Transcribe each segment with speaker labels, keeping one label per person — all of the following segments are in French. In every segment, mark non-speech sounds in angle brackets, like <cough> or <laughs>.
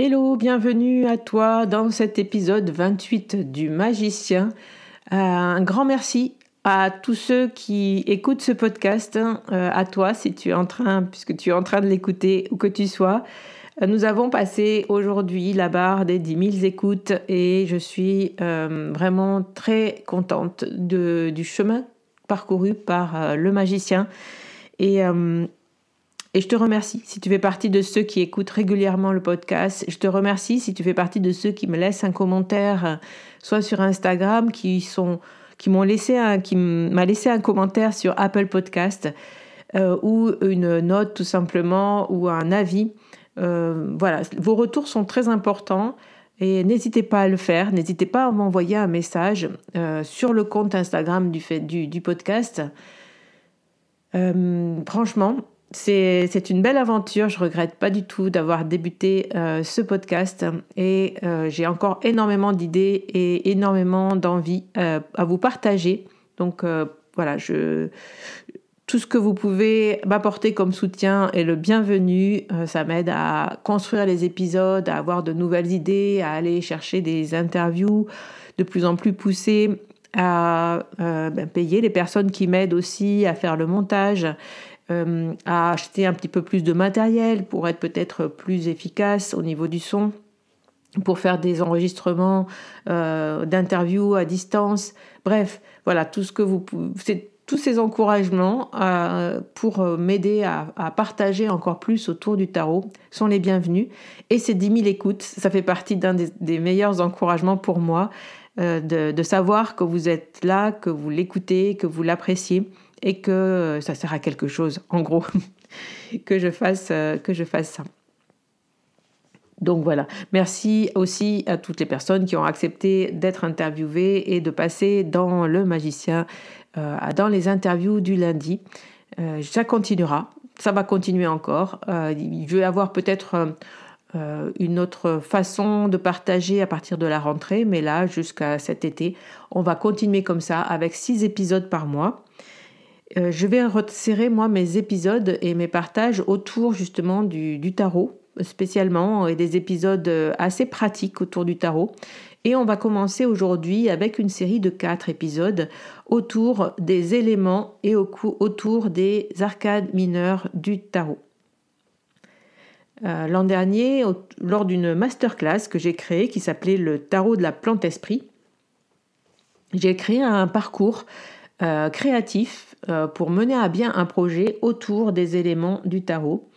Speaker 1: Hello, bienvenue à toi dans cet épisode 28 du Magicien. Euh, un grand merci à tous ceux qui écoutent ce podcast, hein, euh, à toi si tu es en train, puisque tu es en train de l'écouter, où que tu sois. Euh, nous avons passé aujourd'hui la barre des 10 000 écoutes et je suis vraiment très contente du chemin parcouru par le magicien. Et et je te remercie si tu fais partie de ceux qui écoutent régulièrement le podcast. Je te remercie si tu fais partie de ceux qui me laissent un commentaire, soit sur Instagram, qui sont qui m'ont laissé un, qui m'a laissé un commentaire sur Apple Podcast euh, ou une note tout simplement ou un avis. Euh, voilà, vos retours sont très importants et n'hésitez pas à le faire. N'hésitez pas à m'envoyer un message euh, sur le compte Instagram du, fait, du podcast. franchement, c'est une belle aventure. Je regrette pas du tout d'avoir débuté euh, ce podcast et euh, j'ai encore énormément d'idées et énormément d'envie euh, à vous partager. Donc voilà, tout ce que vous pouvez m'apporter comme soutien est le bienvenu. ça m'aide à construire les épisodes, à avoir de nouvelles idées, à aller chercher des interviews de plus en plus poussées à ben, payer les personnes qui m'aident aussi à faire le montage euh, à acheter un petit peu plus de matériel pour être peut-être plus efficace au niveau du son, pour faire des enregistrements euh, d'interviews à distance. Bref, voilà, tout ce que vous tous ces encouragements euh, pour m'aider à, partager encore plus autour du tarot sont les bienvenus. Et ces 10 000 écoutes, ça fait partie d'un des, meilleurs encouragements pour moi, de, savoir que vous êtes là, que vous l'écoutez, que vous l'appréciez et que ça sert à quelque chose, en gros, <laughs> que, je fasse, euh, que je fasse ça. Donc voilà, merci aussi à toutes les personnes qui ont accepté d'être interviewées et de passer dans le magicien, euh, dans les interviews du lundi. Euh, ça continuera, ça va continuer encore. il veut avoir peut-être une autre façon de partager à partir de la rentrée, mais là, jusqu'à cet été, on va continuer comme ça avec six épisodes par mois. Euh, je vais resserrer moi mes épisodes et mes partages autour justement du, tarot spécialement et des épisodes euh, assez pratiques autour du tarot Et on va commencer aujourd'hui avec une série de quatre épisodes autour des éléments et autour des arcades mineures du tarot. Euh, l'an dernier, lors d'une masterclass que j'ai créée qui s'appelait le tarot de la plante esprit, j'ai créé un parcours euh, créatif euh, pour mener à bien un projet autour des éléments du tarot.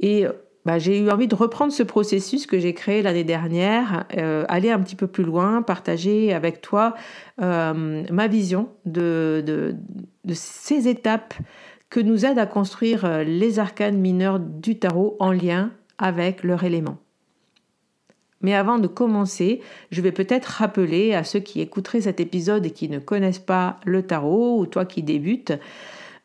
Speaker 1: Et bah, j'ai eu envie de reprendre ce processus que j'ai créé l'année dernière, aller un petit peu plus loin, partager avec toi ma vision de, de, ces étapes que nous aident à construire les arcanes mineurs du tarot en lien avec leur élément. Mais avant de commencer, je vais peut-être rappeler à ceux qui écouteraient cet épisode et qui ne connaissent pas le tarot, ou toi qui débutes,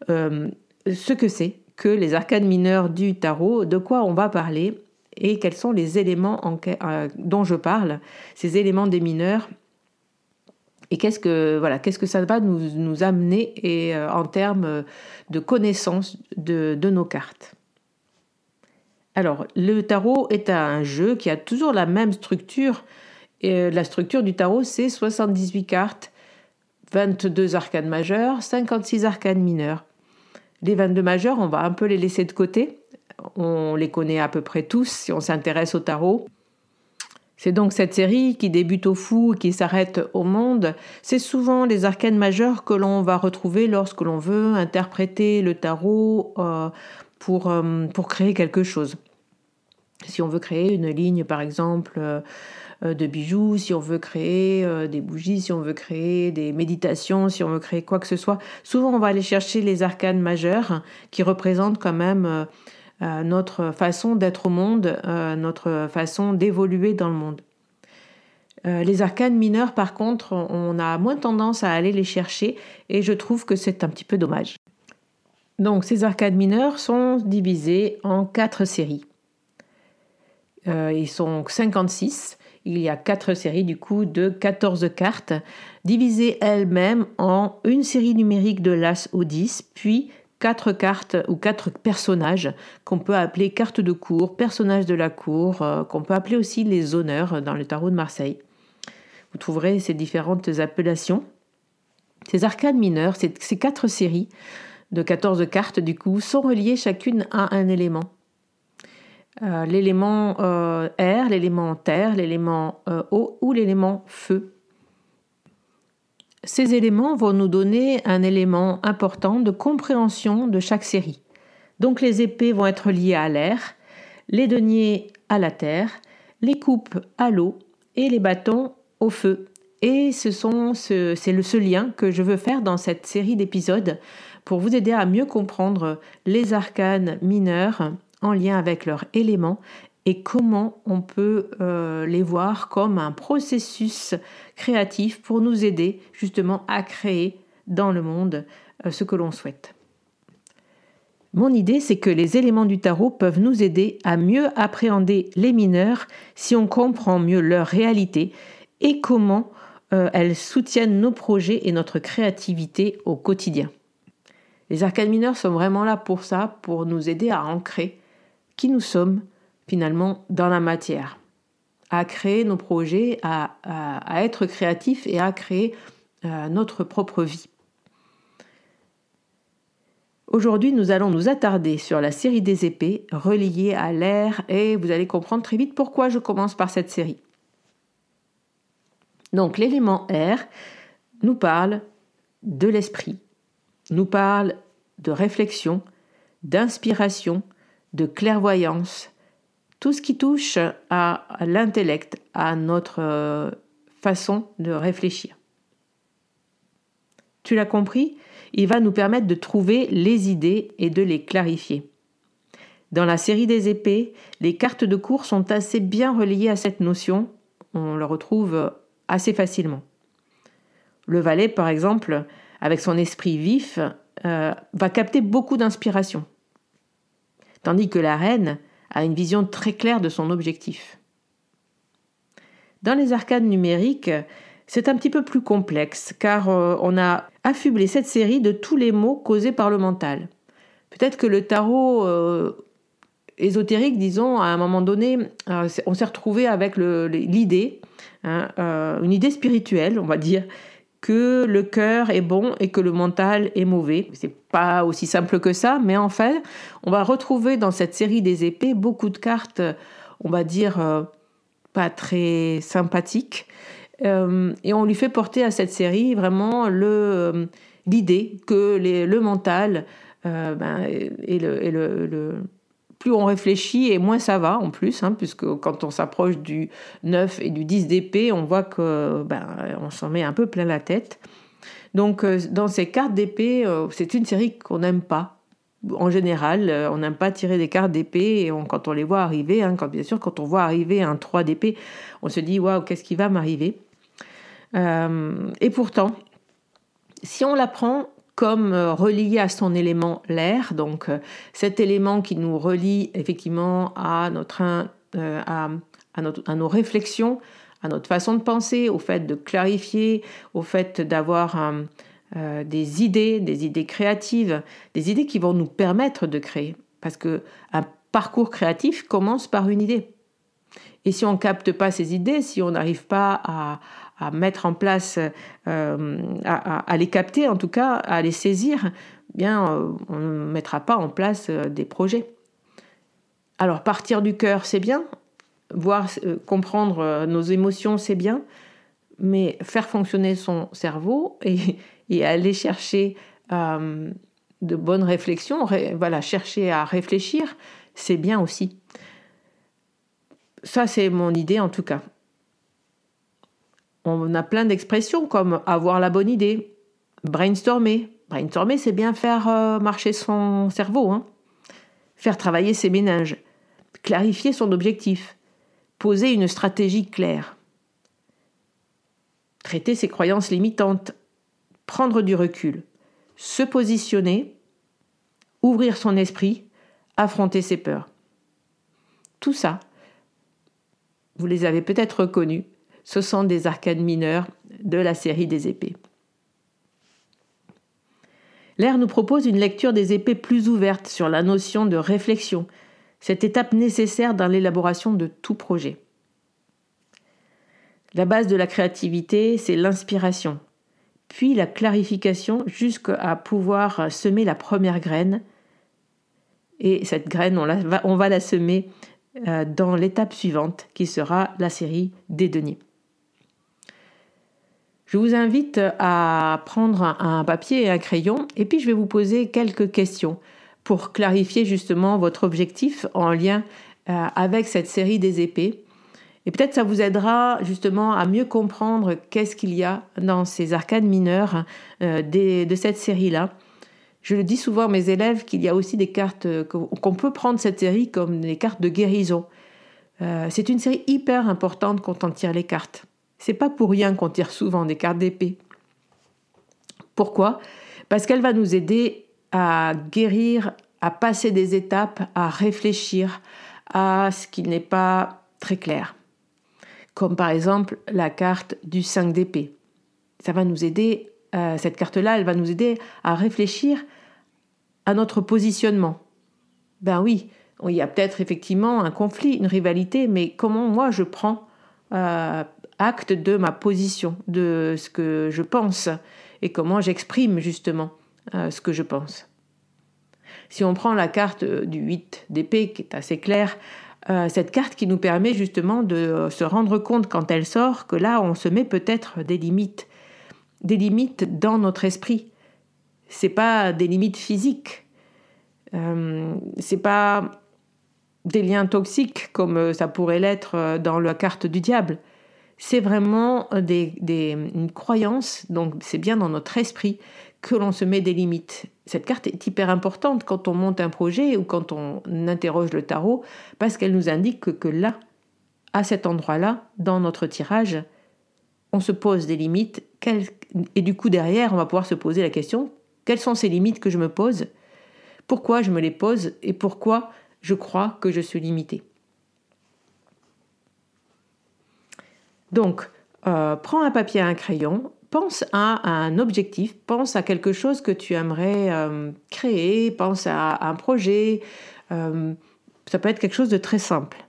Speaker 1: euh, ce que c'est que les arcades mineurs du tarot, de quoi on va parler et quels sont les éléments euh, dont je parle, ces éléments des mineurs, et qu'est-ce que, voilà, qu'est-ce que ça va nous, amener euh, en termes de connaissance de nos cartes. Alors, le tarot est un jeu qui a toujours la même structure. Et euh, la structure du tarot, c'est 78 cartes, 22 arcanes majeures, 56 arcanes mineures. Les 22 majeures, on va un peu les laisser de côté. On les connaît à peu près tous si on s'intéresse au tarot. C'est donc cette série qui débute au fou et qui s'arrête au monde. C'est souvent les arcanes majeures que l'on va retrouver lorsque l'on veut interpréter le tarot euh, pour, euh, pour créer quelque chose. Si on veut créer une ligne, par exemple, euh, euh, de bijoux, si on veut créer des bougies, si on veut créer des méditations, si on veut créer quoi que ce soit, souvent on va aller chercher les arcanes majeures qui représentent quand même notre façon d'être au monde, notre façon d'évoluer dans le monde. les arcanes mineures, par contre, on a moins tendance à aller les chercher et je trouve que c'est un petit peu dommage. Donc ces arcades mineurs sont divisés en quatre séries. Euh, ils sont 56. Il y a quatre séries du coup de 14 cartes, divisées elles-mêmes en une série numérique de l'As au 10, puis quatre cartes ou quatre personnages qu'on peut appeler cartes de cour, personnages de la cour, euh, qu'on peut appeler aussi les honneurs dans le tarot de Marseille. Vous trouverez ces différentes appellations. Ces arcades mineurs, ces quatre séries, de 14 cartes du coup sont reliées chacune à un élément. Euh, l'élément euh, air, l'élément terre, l'élément euh, eau ou l'élément feu. Ces éléments vont nous donner un élément important de compréhension de chaque série. Donc les épées vont être liées à l'air, les deniers à la terre, les coupes à l'eau et les bâtons au feu. Et c'est ce lien que je veux faire dans cette série d'épisodes pour vous aider à mieux comprendre les arcanes mineurs en lien avec leurs éléments et comment on peut euh, les voir comme un processus créatif pour nous aider justement à créer dans le monde euh, ce que l'on souhaite. Mon idée, c'est que les éléments du tarot peuvent nous aider à mieux appréhender les mineurs si on comprend mieux leur réalité et comment euh, elles soutiennent nos projets et notre créativité au quotidien. Les arcades mineurs sont vraiment là pour ça, pour nous aider à ancrer qui nous sommes finalement dans la matière, à créer nos projets, à, être créatifs et à créer euh, notre propre vie. Aujourd'hui, nous allons nous attarder sur la série des épées reliées à l'air et vous allez comprendre très vite pourquoi je commence par cette série. Donc l'élément air nous parle de l'esprit, nous parle de réflexion, d'inspiration, de clairvoyance, tout ce qui touche à, l'intellect, à notre euh, façon de réfléchir. Tu l'as compris Il va nous permettre de trouver les idées et de les clarifier. Dans la série des épées, les cartes de cours sont assez bien reliées à cette notion, on le retrouve assez facilement. Le valet, par exemple, avec son esprit vif, euh, va capter beaucoup d'inspiration, tandis que la reine a une vision très claire de son objectif. Dans les arcades numériques, c'est un petit peu plus complexe, car euh, on a affublé cette série de tous les mots causés par le mental. Peut-être que le tarot euh, ésotérique, disons, à un moment donné, on s'est retrouvé avec l'idée hein, une idée spirituelle, on va dire, que le cœur est bon et que le mental est mauvais. C'est pas aussi simple que ça, mais en fait, on va retrouver dans cette série des épées beaucoup de cartes, on va dire, euh, pas très sympathiques. Euh, et on lui fait porter à cette série vraiment euh, l'idée que le mental ben, est le plus on réfléchit et moins ça va en plus, hein, puisque quand on s'approche du 9 et du 10 d'épée, on voit que ben, on s'en met un peu plein la tête. Donc euh, dans ces cartes d'épée, euh, c'est une série qu'on n'aime pas. En général, euh, on n'aime pas tirer des cartes d'épée et quand on les voit arriver, hein, quand, bien sûr quand on voit arriver un 3 d'épée, on se dit waouh, qu'est-ce qui va m'arriver? Et pourtant, si on la prend comme euh, relié à son élément l'air, donc euh, cet élément qui nous relie effectivement à, notre, euh, à, à, nos réflexions, à notre façon de penser, au fait de clarifier, au fait d'avoir des idées, des idées créatives, des idées qui vont nous permettre de créer. Parce que un parcours créatif commence par une idée. Et si on ne capte pas ces idées, si on n'arrive pas à, à mettre en place, euh, à, les capter en tout cas, à les saisir, eh bien, euh, on ne mettra pas en place euh, des projets. Alors partir du cœur, c'est bien, voir, comprendre nos émotions, c'est bien, mais faire fonctionner son cerveau <laughs> et, aller chercher de bonnes réflexions, voilà, chercher à réfléchir, c'est bien aussi. Ça, c'est mon idée en tout cas on a plein d'expressions comme avoir la bonne idée, brainstormer. Brainstormer, c'est bien faire euh, marcher son cerveau, hein. faire travailler ses méninges, clarifier son objectif, poser une stratégie claire, traiter ses croyances limitantes, prendre du recul, se positionner, ouvrir son esprit, affronter ses peurs. Tout ça, vous les avez peut-être reconnus ce sont des arcades mineurs de la série des épées. L'air nous propose une lecture des épées plus ouverte sur la notion de réflexion, cette étape nécessaire dans l'élaboration de tout projet. La base de la créativité, c'est l'inspiration, puis la clarification jusqu'à pouvoir semer la première graine. Et cette graine, on, va la semer euh, dans l'étape suivante, qui sera la série des deniers. Je vous invite à prendre un papier et un crayon et puis je vais vous poser quelques questions pour clarifier justement votre objectif en lien euh, avec cette série des épées. Et peut-être ça vous aidera justement à mieux comprendre qu'est-ce qu'il y a dans ces arcades mineures euh, de cette série-là. Je le dis souvent à mes élèves qu'il y a aussi des cartes, qu'on peut prendre cette série comme des cartes de guérison. Euh, c'est une série hyper importante quand on tire les cartes. C'est pas pour rien qu'on tire souvent des cartes d'épée. Pourquoi? Parce qu'elle va nous aider à guérir, à passer des étapes, à réfléchir à ce qui n'est pas très clair. Comme par exemple la carte du 5 d'épée. Ça va nous aider, euh, cette carte-là, elle va nous aider à réfléchir à notre positionnement. Ben oui, il y a peut-être effectivement un conflit, une rivalité, mais comment moi je prends euh, acte de ma position, de ce que je pense et comment j'exprime justement euh, ce que je pense. Si on prend la carte du 8 d'épée, qui est assez claire, euh, cette carte qui nous permet justement de se rendre compte quand elle sort que là, on se met peut-être des limites, des limites dans notre esprit. C'est pas des limites physiques, euh, c'est pas des liens toxiques comme ça pourrait l'être dans la carte du diable c'est vraiment euh, une croyance, donc c'est bien dans notre esprit que l'on se met des limites. Cette carte est hyper importante quand on monte un projet ou quand on interroge le tarot, parce qu'elle nous indique que, que là, à cet endroit-là, dans notre tirage, on se pose des limites, et du coup derrière, on va pouvoir se poser la question, quelles sont ces limites que je me pose? Pourquoi je me les pose et pourquoi je crois que je suis limité Donc, euh, prends un papier et un crayon, pense à, un objectif, pense à quelque chose que tu aimerais euh, créer, pense à, un projet. Euh, ça peut être quelque chose de très simple.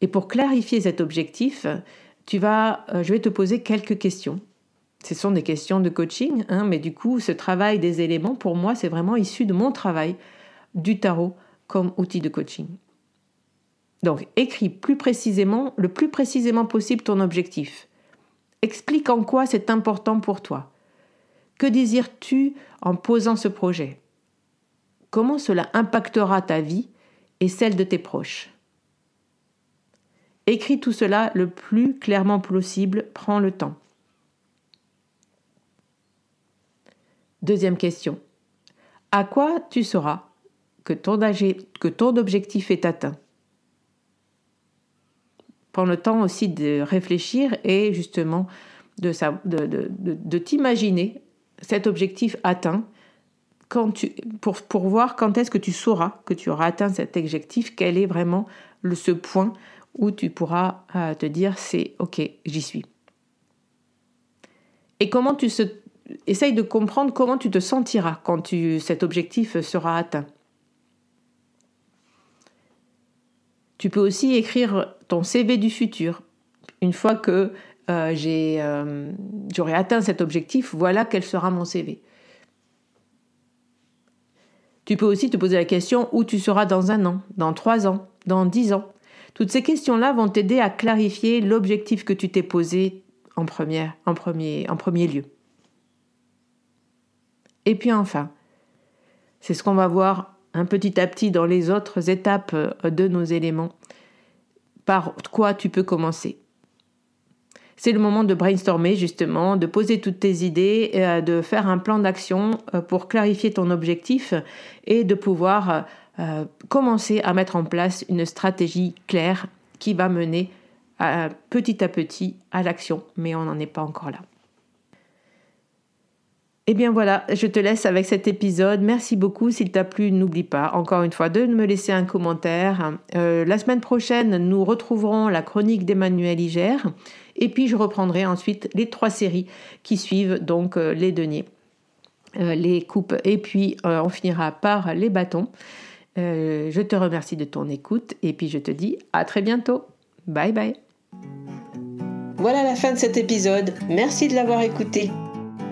Speaker 1: Et pour clarifier cet objectif, tu vas, je vais te poser quelques questions. Ce sont des questions de coaching, hein, mais du coup, ce travail des éléments, pour moi, c'est vraiment issu de mon travail du tarot comme outil de coaching. Donc, écris plus précisément, le plus précisément possible ton objectif. Explique en quoi c'est important pour toi. Que désires-tu en posant ce projet? Comment cela impactera ta vie et celle de tes proches? Écris tout cela le plus clairement possible, prends le temps. Deuxième question. À quoi tu sauras que ton, que ton objectif est atteint? Prends le temps aussi de réfléchir et justement de, t'imaginer cet objectif atteint pour, voir quand est-ce que tu sauras que tu auras atteint cet objectif, quel est vraiment ce point où tu pourras euh, te dire c'est ok, j'y suis. Et comment tu se, essaye de comprendre comment tu te sentiras quand cet objectif sera atteint. Tu peux aussi écrire ton CV du futur. Une fois que euh, euh, j'aurai atteint cet objectif, voilà quel sera mon CV. Tu peux aussi te poser la question où tu seras dans un an, dans trois ans, dans dix ans. Toutes ces questions-là vont t'aider à clarifier l'objectif que tu t'es posé en, première, en, premier, en premier lieu. Et puis enfin, c'est ce qu'on va voir un petit à petit dans les autres étapes de nos éléments, par quoi tu peux commencer. C'est le moment de brainstormer justement, de poser toutes tes idées, euh, de faire un plan d'action euh, pour clarifier ton objectif et de pouvoir euh, commencer à mettre en place une stratégie claire qui va mener petit à petit à l'action, mais on n'en est pas encore là. Et eh bien voilà, je te laisse avec cet épisode. Merci beaucoup. S'il t'a plu, n'oublie pas, encore une fois, de me laisser un commentaire. Euh, la semaine prochaine, nous retrouverons la chronique d'Emmanuel Igère. Et puis, je reprendrai ensuite les trois séries qui suivent, donc euh, les deniers, euh, les coupes, et puis on finira par les bâtons. je te remercie de ton écoute et puis je te dis à très bientôt. Bye bye. Voilà la fin de cet épisode. Merci de l'avoir écouté.